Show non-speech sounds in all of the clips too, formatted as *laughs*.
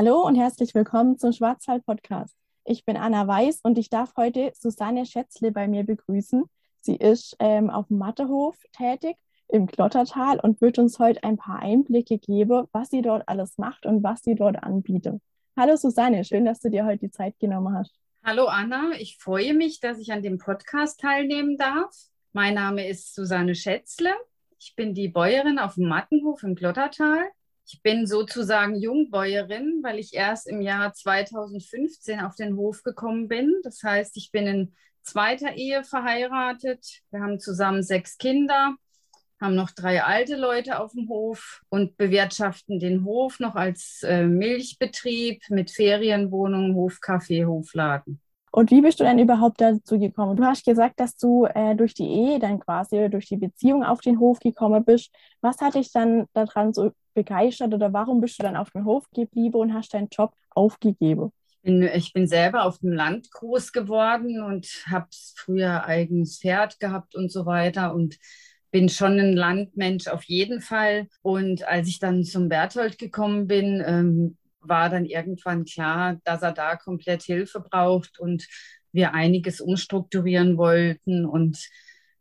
Hallo und herzlich willkommen zum Schwarzwald Podcast. Ich bin Anna Weiß und ich darf heute Susanne Schätzle bei mir begrüßen. Sie ist ähm, auf dem Mathehof tätig im Klottertal und wird uns heute ein paar Einblicke geben, was sie dort alles macht und was sie dort anbietet. Hallo Susanne, schön, dass du dir heute die Zeit genommen hast. Hallo Anna, ich freue mich, dass ich an dem Podcast teilnehmen darf. Mein Name ist Susanne Schätzle. Ich bin die Bäuerin auf dem Mattenhof im Klottertal. Ich bin sozusagen Jungbäuerin, weil ich erst im Jahr 2015 auf den Hof gekommen bin. Das heißt, ich bin in zweiter Ehe verheiratet. Wir haben zusammen sechs Kinder, haben noch drei alte Leute auf dem Hof und bewirtschaften den Hof noch als äh, Milchbetrieb mit Ferienwohnungen, Hofcafé, Hofladen. Und wie bist du denn überhaupt dazu gekommen? Du hast gesagt, dass du äh, durch die Ehe dann quasi durch die Beziehung auf den Hof gekommen bist. Was hat dich dann daran so begeistert oder warum bist du dann auf dem Hof geblieben und hast deinen Job aufgegeben? Ich bin, selber auf dem Land groß geworden und habe früher eigenes Pferd gehabt und so weiter und bin schon ein Landmensch auf jeden Fall. Und als ich dann zum Berthold gekommen bin, ähm, war dann irgendwann klar, dass er da komplett Hilfe braucht und wir einiges umstrukturieren wollten und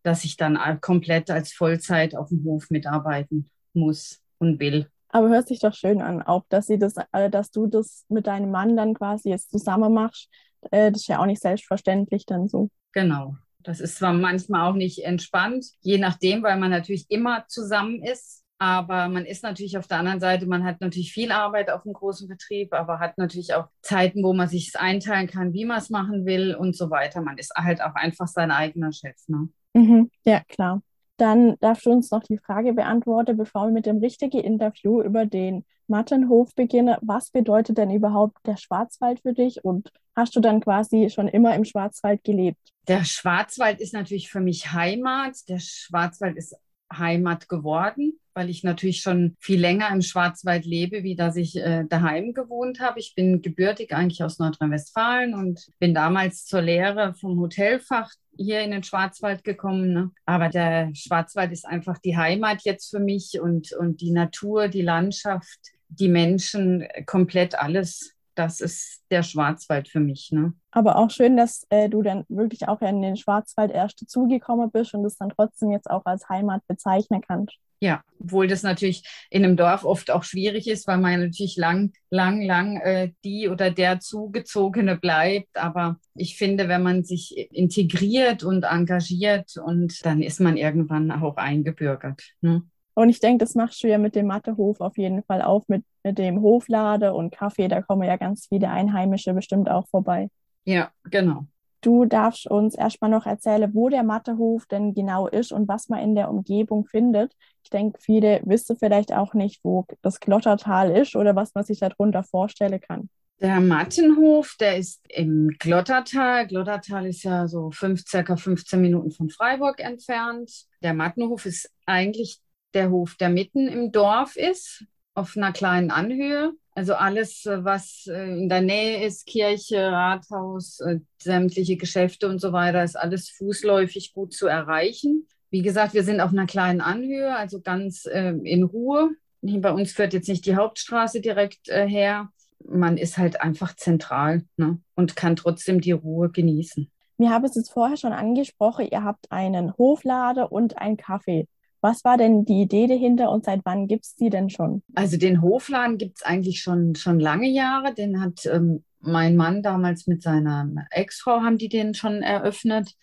dass ich dann komplett als Vollzeit auf dem Hof mitarbeiten muss und will. Aber hört sich doch schön an, auch dass sie das, äh, dass du das mit deinem Mann dann quasi jetzt zusammen machst. Äh, das ist ja auch nicht selbstverständlich dann so. Genau. Das ist zwar manchmal auch nicht entspannt, je nachdem, weil man natürlich immer zusammen ist. Aber man ist natürlich auf der anderen Seite, man hat natürlich viel Arbeit auf einem großen Betrieb, aber hat natürlich auch Zeiten, wo man sich es einteilen kann, wie man es machen will und so weiter. Man ist halt auch einfach sein eigener Chef. Ne? Mhm, ja, klar. Dann darfst du uns noch die Frage beantworten, bevor wir mit dem richtigen Interview über den Mattenhof beginnen. Was bedeutet denn überhaupt der Schwarzwald für dich und hast du dann quasi schon immer im Schwarzwald gelebt? Der Schwarzwald ist natürlich für mich Heimat. Der Schwarzwald ist Heimat geworden, weil ich natürlich schon viel länger im Schwarzwald lebe, wie dass ich äh, daheim gewohnt habe. Ich bin gebürtig eigentlich aus Nordrhein-Westfalen und bin damals zur Lehre vom Hotelfach hier in den Schwarzwald gekommen. Ne? Aber der Schwarzwald ist einfach die Heimat jetzt für mich und, und die Natur, die Landschaft, die Menschen, komplett alles das ist der Schwarzwald für mich. Ne? Aber auch schön, dass äh, du dann wirklich auch in den Schwarzwald erst dazugekommen bist und es dann trotzdem jetzt auch als Heimat bezeichnen kannst. Ja, obwohl das natürlich in einem Dorf oft auch schwierig ist, weil man natürlich lang, lang, lang äh, die oder der Zugezogene bleibt. Aber ich finde, wenn man sich integriert und engagiert und dann ist man irgendwann auch eingebürgert. Ne? Und ich denke, das machst du ja mit dem Mathehof auf jeden Fall auf, mit, mit dem Hoflade und Kaffee. Da kommen ja ganz viele Einheimische bestimmt auch vorbei. Ja, genau. Du darfst uns erstmal noch erzählen, wo der Mathehof denn genau ist und was man in der Umgebung findet. Ich denke, viele wissen vielleicht auch nicht, wo das Glottertal ist oder was man sich darunter vorstellen kann. Der Mattenhof, der ist im Glottertal. Glottertal ist ja so fünf, circa 15 Minuten von Freiburg entfernt. Der Mattenhof ist eigentlich der Hof, der mitten im Dorf ist, auf einer kleinen Anhöhe. Also alles, äh, was äh, in der Nähe ist, Kirche, Rathaus, äh, sämtliche Geschäfte und so weiter, ist alles fußläufig gut zu erreichen. Wie gesagt, wir sind auf einer kleinen Anhöhe, also ganz in Ruhe. Bei uns führt jetzt nicht die Hauptstraße direkt her. Man ist halt einfach zentral ne? und kann trotzdem die Ruhe genießen. Wir haben es jetzt vorher schon angesprochen, ihr habt einen Hoflader und ein Kaffee. Was war denn die Idee dahinter und seit wann gibt es die denn schon? Also den Hofladen gibt es eigentlich schon, schon lange Jahre. Den hat ähm, mein Mann damals mit seiner Ex-Frau, haben die den schon eröffnet.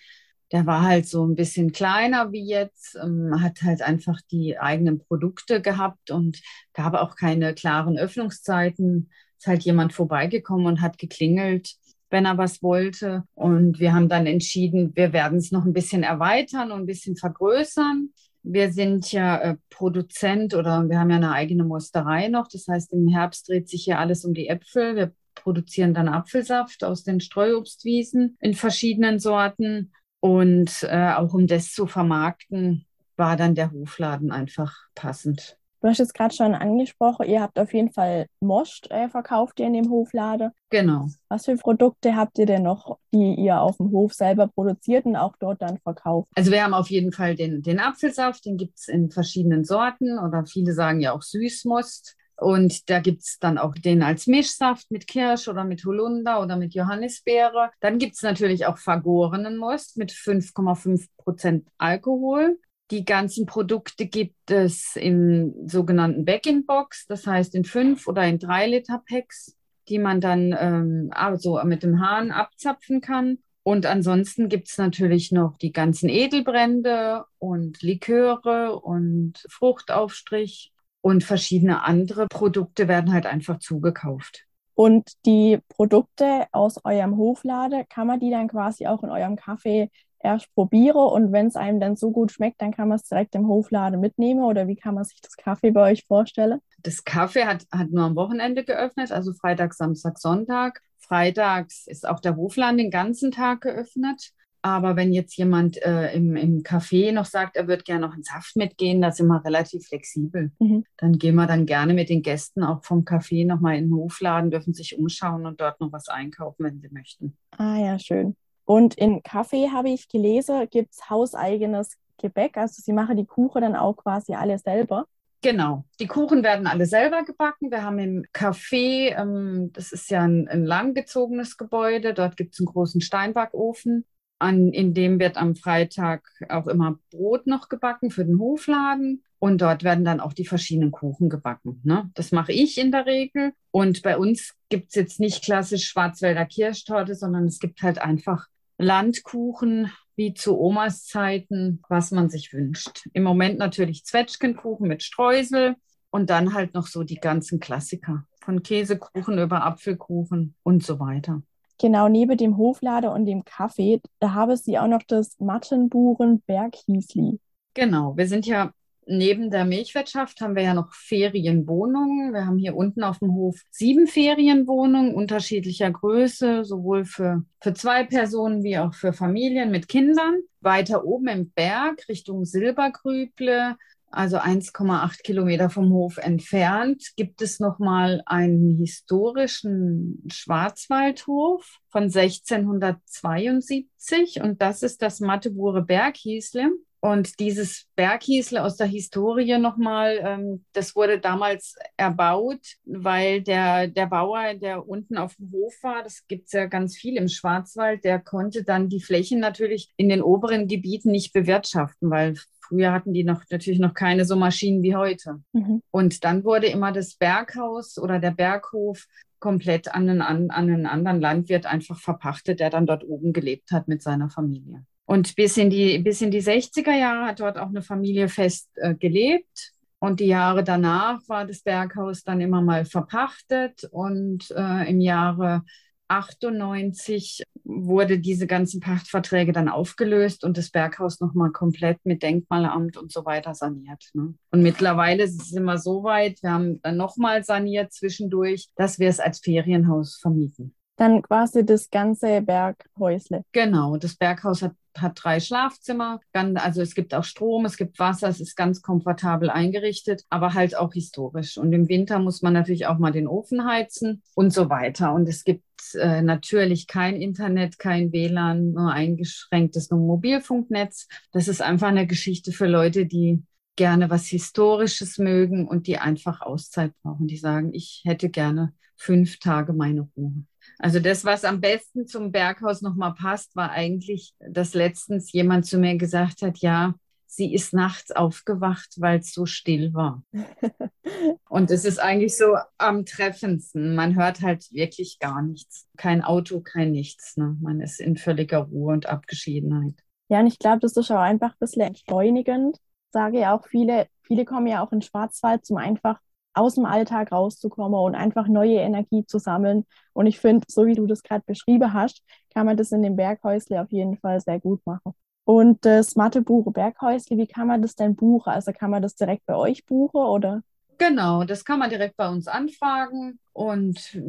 Der war halt so ein bisschen kleiner wie jetzt, ähm, hat halt einfach die eigenen Produkte gehabt und gab auch keine klaren Öffnungszeiten. Ist halt jemand vorbeigekommen und hat geklingelt wenn er was wollte. Und wir haben dann entschieden, wir werden es noch ein bisschen erweitern und ein bisschen vergrößern. Wir sind ja äh, Produzent oder wir haben ja eine eigene Musterei noch. Das heißt, im Herbst dreht sich hier alles um die Äpfel. Wir produzieren dann Apfelsaft aus den Streuobstwiesen in verschiedenen Sorten. Und äh, auch um das zu vermarkten, war dann der Hofladen einfach passend. Du hast jetzt gerade schon angesprochen, ihr habt auf jeden Fall Most äh, verkauft ihr in dem Hofladen. Genau. Was für Produkte habt ihr denn noch, die ihr auf dem Hof selber produziert und auch dort dann verkauft? Also wir haben auf jeden Fall den, den Apfelsaft, den gibt es in verschiedenen Sorten oder viele sagen ja auch Süßmost. Und da gibt es dann auch den als Mischsaft mit Kirsch oder mit Holunder oder mit Johannisbeere. Dann gibt es natürlich auch vergorenen Most mit 5,5 Prozent Alkohol. Die ganzen Produkte gibt es in sogenannten Back-in-Box, das heißt in 5 oder in 3 Liter Packs, die man dann ähm, also mit dem Hahn abzapfen kann. Und ansonsten gibt es natürlich noch die ganzen Edelbrände und Liköre und Fruchtaufstrich und verschiedene andere Produkte werden halt einfach zugekauft. Und die Produkte aus eurem Hoflade, kann man die dann quasi auch in eurem Kaffee erst probieren und wenn es einem dann so gut schmeckt, dann kann man es direkt im Hofladen mitnehmen oder wie kann man sich das Kaffee bei euch vorstellen? Das Kaffee hat, hat nur am Wochenende geöffnet, also Freitag, Samstag, Sonntag. Freitags ist auch der Hofladen den ganzen Tag geöffnet. Aber wenn jetzt jemand äh, im, im Café noch sagt, er würde gerne noch einen Saft mitgehen, da sind wir relativ flexibel. Mhm. Dann gehen wir dann gerne mit den Gästen auch vom Café nochmal in den Hofladen, dürfen sich umschauen und dort noch was einkaufen, wenn sie möchten. Ah ja, schön. Und in Kaffee habe ich gelesen, gibt es hauseigenes Gebäck. Also sie machen die Kuchen dann auch quasi alle selber. Genau, die Kuchen werden alle selber gebacken. Wir haben im Café, ähm, das ist ja ein, ein langgezogenes Gebäude, dort gibt es einen großen Steinbackofen, an, in dem wird am Freitag auch immer Brot noch gebacken für den Hofladen. Und dort werden dann auch die verschiedenen Kuchen gebacken. Ne? Das mache ich in der Regel. Und bei uns gibt es jetzt nicht klassisch Schwarzwälder Kirschtorte, sondern es gibt halt einfach Landkuchen wie zu Omas Zeiten, was man sich wünscht. Im Moment natürlich Zwetschgenkuchen mit Streusel und dann halt noch so die ganzen Klassiker von Käsekuchen über Apfelkuchen und so weiter. Genau, neben dem Hoflader und dem Kaffee, da habe sie auch noch das Mattenburen Berghiesli. Genau, wir sind ja neben der Milchwirtschaft haben wir ja noch Ferienwohnungen. Wir haben hier unten auf dem Hof sieben Ferienwohnungen unterschiedlicher Größe, sowohl für, für zwei Personen wie auch für Familien mit Kindern. Weiter oben im Berg Richtung Silbergrüble, also 1,8 Kilometer vom Hof entfernt, gibt es nochmal einen historischen Schwarzwaldhof von 1672 und das ist das Mattebure Berghiesle. Und dieses Berghiesle aus der Historie nochmal, ähm, das wurde damals erbaut, weil der, der Bauer, der unten auf dem Hof war, das gibt es ja ganz viel im Schwarzwald, der konnte dann die Flächen natürlich in den oberen Gebieten nicht bewirtschaften, weil früher hatten die noch natürlich noch keine so Maschinen wie heute. Mhm. Und dann wurde immer das Berghaus oder der Berghof komplett an einen, an einen anderen Landwirt einfach verpachtet, der dann dort oben gelebt hat mit seiner Familie. Und bis in die, bis in die 60er Jahre hat dort auch eine Familie fest äh, gelebt. Und die Jahre danach war das Berghaus dann immer mal verpachtet. Und äh, im Jahre 98 wurde diese ganzen Pachtverträge dann aufgelöst und das Berghaus nochmal komplett mit Denkmalamt und so weiter saniert. Ne? Und mittlerweile sind wir so weit, wir haben dann nochmal saniert zwischendurch, dass wir es als Ferienhaus vermieten. Dann quasi das ganze Berghäusle. Genau, das Berghaus hat hat drei Schlafzimmer. Also es gibt auch Strom, es gibt Wasser, es ist ganz komfortabel eingerichtet, aber halt auch historisch. Und im Winter muss man natürlich auch mal den Ofen heizen und so weiter. Und es gibt äh, natürlich kein Internet, kein WLAN, nur eingeschränktes nur Mobilfunknetz. Das ist einfach eine Geschichte für Leute, die gerne was Historisches mögen und die einfach Auszeit brauchen. Die sagen, ich hätte gerne fünf Tage meine Ruhe. Also das, was am besten zum Berghaus nochmal passt, war eigentlich, dass letztens jemand zu mir gesagt hat, ja, sie ist nachts aufgewacht, weil es so still war. *laughs* und es ist eigentlich so am treffendsten. Man hört halt wirklich gar nichts. Kein Auto, kein nichts. Ne? Man ist in völliger Ruhe und Abgeschiedenheit. Ja, und ich glaube, das ist auch einfach ein bisschen entschleunigend. Sage ja auch viele, viele kommen ja auch in Schwarzwald zum einfach aus dem Alltag rauszukommen und einfach neue Energie zu sammeln. Und ich finde, so wie du das gerade beschrieben hast, kann man das in dem Berghäusle auf jeden Fall sehr gut machen. Und das Mathebuch Berghäusle, wie kann man das denn buchen? Also kann man das direkt bei euch buchen oder? Genau, das kann man direkt bei uns anfragen und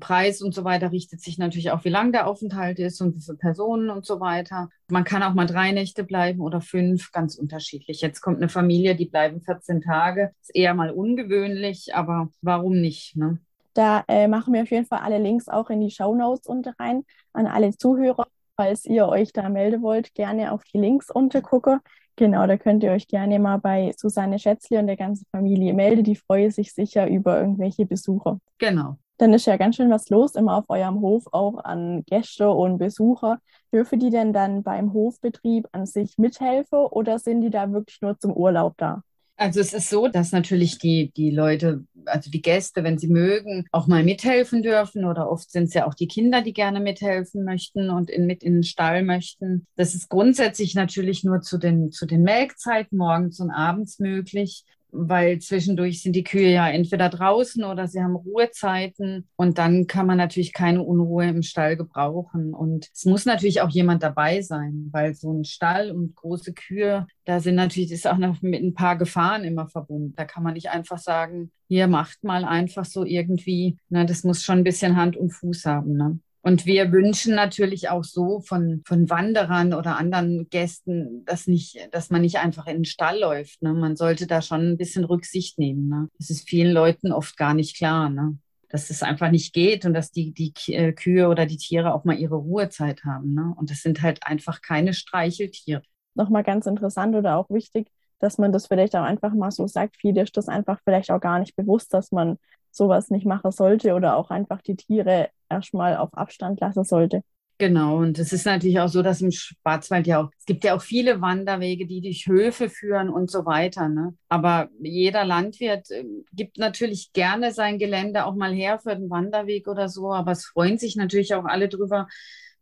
Preis und so weiter richtet sich natürlich auch, wie lang der Aufenthalt ist und wie viele Personen und so weiter. Man kann auch mal drei Nächte bleiben oder fünf, ganz unterschiedlich. Jetzt kommt eine Familie, die bleiben 14 Tage. Ist eher mal ungewöhnlich, aber warum nicht? Ne? Da äh, machen wir auf jeden Fall alle Links auch in die Show Notes unter rein an alle Zuhörer. Falls ihr euch da melden wollt, gerne auf die Links unter gucken Genau, da könnt ihr euch gerne mal bei Susanne Schätzli und der ganzen Familie melden. Die freuen sich sicher über irgendwelche Besucher. Genau. Dann ist ja ganz schön was los immer auf eurem Hof, auch an Gäste und Besucher. Dürfen die denn dann beim Hofbetrieb an sich mithelfen oder sind die da wirklich nur zum Urlaub da? Also es ist so, dass natürlich die, die Leute, also die Gäste, wenn sie mögen, auch mal mithelfen dürfen oder oft sind es ja auch die Kinder, die gerne mithelfen möchten und in, mit in den Stall möchten. Das ist grundsätzlich natürlich nur zu den, zu den Melkzeiten morgens und abends möglich weil zwischendurch sind die Kühe ja entweder draußen oder sie haben Ruhezeiten und dann kann man natürlich keine Unruhe im Stall gebrauchen. Und es muss natürlich auch jemand dabei sein, weil so ein Stall und große Kühe, da sind natürlich, ist auch noch mit ein paar Gefahren immer verbunden. Da kann man nicht einfach sagen, hier macht mal einfach so irgendwie. Na, das muss schon ein bisschen Hand und Fuß haben. Ne? Und wir wünschen natürlich auch so von, von Wanderern oder anderen Gästen, dass, nicht, dass man nicht einfach in den Stall läuft. Ne? Man sollte da schon ein bisschen Rücksicht nehmen. Ne? Das ist vielen Leuten oft gar nicht klar, ne? dass es einfach nicht geht und dass die, die äh, Kühe oder die Tiere auch mal ihre Ruhezeit haben. Ne? Und das sind halt einfach keine Streicheltiere. Nochmal ganz interessant oder auch wichtig, dass man das vielleicht auch einfach mal so sagt. Viele ist das einfach vielleicht auch gar nicht bewusst, dass man sowas nicht machen sollte oder auch einfach die Tiere erstmal auf Abstand lassen sollte. Genau, und es ist natürlich auch so, dass im Schwarzwald ja auch, es gibt ja auch viele Wanderwege, die durch Höfe führen und so weiter. Ne? Aber jeder Landwirt äh, gibt natürlich gerne sein Gelände auch mal her für den Wanderweg oder so, aber es freuen sich natürlich auch alle drüber,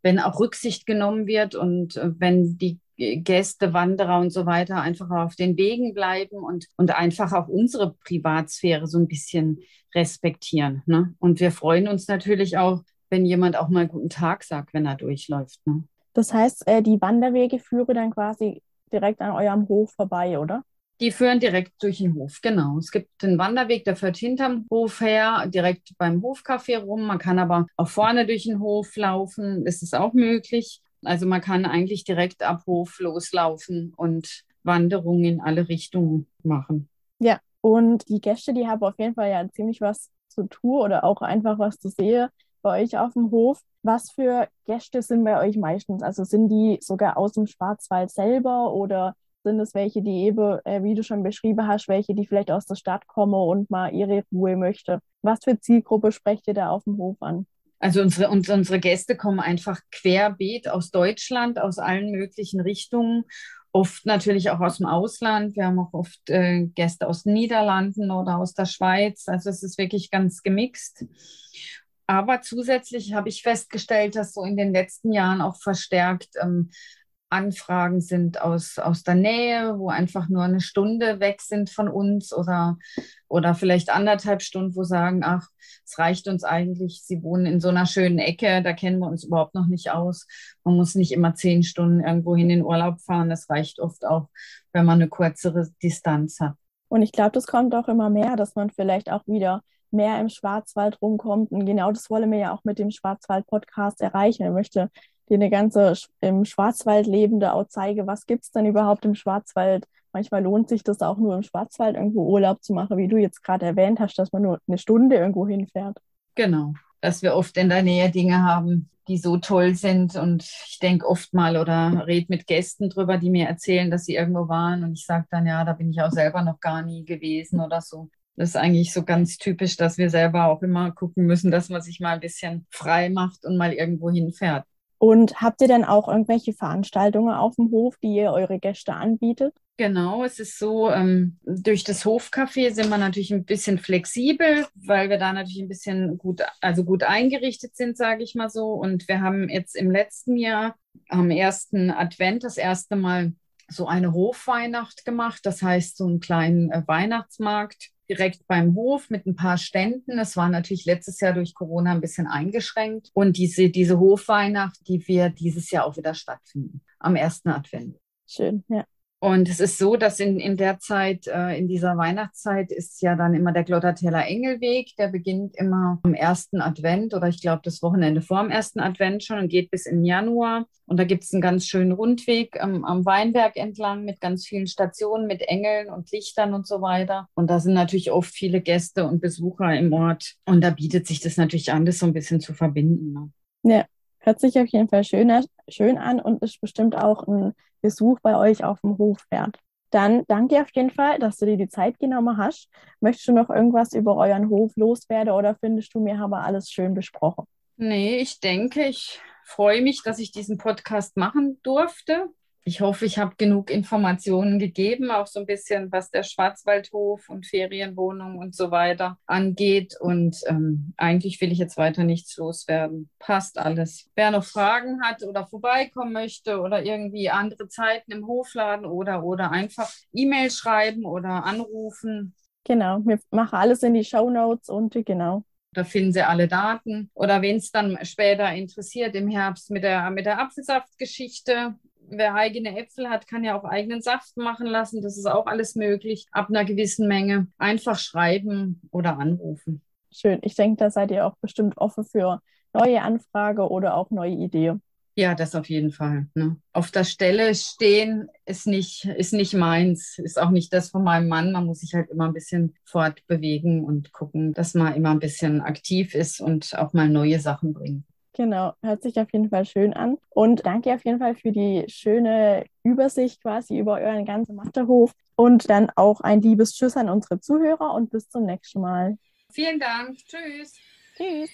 wenn auch Rücksicht genommen wird und äh, wenn die Gäste, Wanderer und so weiter einfach auf den Wegen bleiben und, und einfach auch unsere Privatsphäre so ein bisschen respektieren. Ne? Und wir freuen uns natürlich auch, wenn jemand auch mal guten Tag sagt, wenn er durchläuft. Ne? Das heißt, äh, die Wanderwege führen dann quasi direkt an eurem Hof vorbei, oder? Die führen direkt durch den Hof, genau. Es gibt den Wanderweg, der führt hinterm Hof her, direkt beim Hofcafé rum. Man kann aber auch vorne durch den Hof laufen, das ist auch möglich. Also man kann eigentlich direkt ab Hof loslaufen und Wanderungen in alle Richtungen machen. Ja, und die Gäste, die haben auf jeden Fall ja ziemlich was zu tun oder auch einfach was zu sehen bei euch auf dem Hof. Was für Gäste sind bei euch meistens? Also sind die sogar aus dem Schwarzwald selber oder sind es welche, die eben, äh, wie du schon beschrieben hast, welche, die vielleicht aus der Stadt kommen und mal ihre Ruhe möchte? Was für Zielgruppe sprecht ihr da auf dem Hof an? Also unsere, unsere Gäste kommen einfach querbeet aus Deutschland, aus allen möglichen Richtungen. Oft natürlich auch aus dem Ausland. Wir haben auch oft äh, Gäste aus den Niederlanden oder aus der Schweiz. Also es ist wirklich ganz gemixt. Aber zusätzlich habe ich festgestellt, dass so in den letzten Jahren auch verstärkt ähm, Anfragen sind aus, aus der Nähe, wo einfach nur eine Stunde weg sind von uns oder, oder vielleicht anderthalb Stunden, wo sagen, ach, es reicht uns eigentlich, sie wohnen in so einer schönen Ecke, da kennen wir uns überhaupt noch nicht aus. Man muss nicht immer zehn Stunden irgendwo hin in Urlaub fahren, das reicht oft auch, wenn man eine kürzere Distanz hat. Und ich glaube, das kommt auch immer mehr, dass man vielleicht auch wieder mehr im Schwarzwald rumkommt. Und genau das wollen wir ja auch mit dem Schwarzwald-Podcast erreichen. Ich möchte dir eine ganze im Schwarzwald lebende auch zeige, was gibt es denn überhaupt im Schwarzwald. Manchmal lohnt sich das auch nur im Schwarzwald irgendwo Urlaub zu machen, wie du jetzt gerade erwähnt hast, dass man nur eine Stunde irgendwo hinfährt. Genau, dass wir oft in der Nähe Dinge haben, die so toll sind. Und ich denke oft mal oder rede mit Gästen drüber, die mir erzählen, dass sie irgendwo waren. Und ich sage dann, ja, da bin ich auch selber noch gar nie gewesen oder so. Das ist eigentlich so ganz typisch, dass wir selber auch immer gucken müssen, dass man sich mal ein bisschen frei macht und mal irgendwo hinfährt. Und habt ihr denn auch irgendwelche Veranstaltungen auf dem Hof, die ihr eure Gäste anbietet? Genau, es ist so, ähm, durch das Hofcafé sind wir natürlich ein bisschen flexibel, weil wir da natürlich ein bisschen gut, also gut eingerichtet sind, sage ich mal so. Und wir haben jetzt im letzten Jahr am ersten Advent das erste Mal so eine Hofweihnacht gemacht, das heißt so einen kleinen äh, Weihnachtsmarkt direkt beim Hof mit ein paar Ständen. Es war natürlich letztes Jahr durch Corona ein bisschen eingeschränkt. Und diese, diese Hofweihnacht, die wird dieses Jahr auch wieder stattfinden, am ersten Advent. Schön, ja. Und es ist so, dass in, in der Zeit, äh, in dieser Weihnachtszeit, ist ja dann immer der Glotterteller Engelweg. Der beginnt immer am ersten Advent oder ich glaube das Wochenende vor dem ersten Advent schon und geht bis in Januar. Und da gibt es einen ganz schönen Rundweg am, am Weinberg entlang mit ganz vielen Stationen, mit Engeln und Lichtern und so weiter. Und da sind natürlich oft viele Gäste und Besucher im Ort. Und da bietet sich das natürlich an, das so ein bisschen zu verbinden. Ne? Ja, hört sich auf jeden Fall schön, schön an und ist bestimmt auch ein Besuch bei euch auf dem Hof fährt. Dann danke auf jeden Fall, dass du dir die Zeit genommen hast. Möchtest du noch irgendwas über euren Hof loswerden oder findest du, mir aber alles schön besprochen? Nee, ich denke, ich freue mich, dass ich diesen Podcast machen durfte ich hoffe, ich habe genug Informationen gegeben, auch so ein bisschen, was der Schwarzwaldhof und Ferienwohnung und so weiter angeht. Und ähm, eigentlich will ich jetzt weiter nichts loswerden. Passt alles. Wer noch Fragen hat oder vorbeikommen möchte oder irgendwie andere Zeiten im Hofladen oder, oder einfach E-Mail schreiben oder anrufen. Genau, wir machen alles in die Show Notes und genau. Da finden Sie alle Daten. Oder wen es dann später interessiert im Herbst mit der, mit der Apfelsaftgeschichte wer eigene Äpfel hat, kann ja auch eigenen Saft machen lassen. Das ist auch alles möglich ab einer gewissen Menge. Einfach schreiben oder anrufen. Schön. Ich denke, da seid ihr auch bestimmt offen für neue Anfrage oder auch neue Ideen. Ja, das auf jeden Fall. Ne? Auf der Stelle stehen ist nicht, ist nicht meins, ist auch nicht das von meinem Mann. Man muss sich halt immer ein bisschen fortbewegen und gucken, dass man immer ein bisschen aktiv ist und auch mal neue Sachen bringt. Genau, hört sich auf jeden Fall schön an. Und danke auf jeden Fall für die schöne Übersicht quasi über euren ganzen Mathehof. Und dann auch ein liebes Tschüss an unsere Zuhörer und bis zum nächsten Mal. Vielen Dank. Tschüss. Tschüss.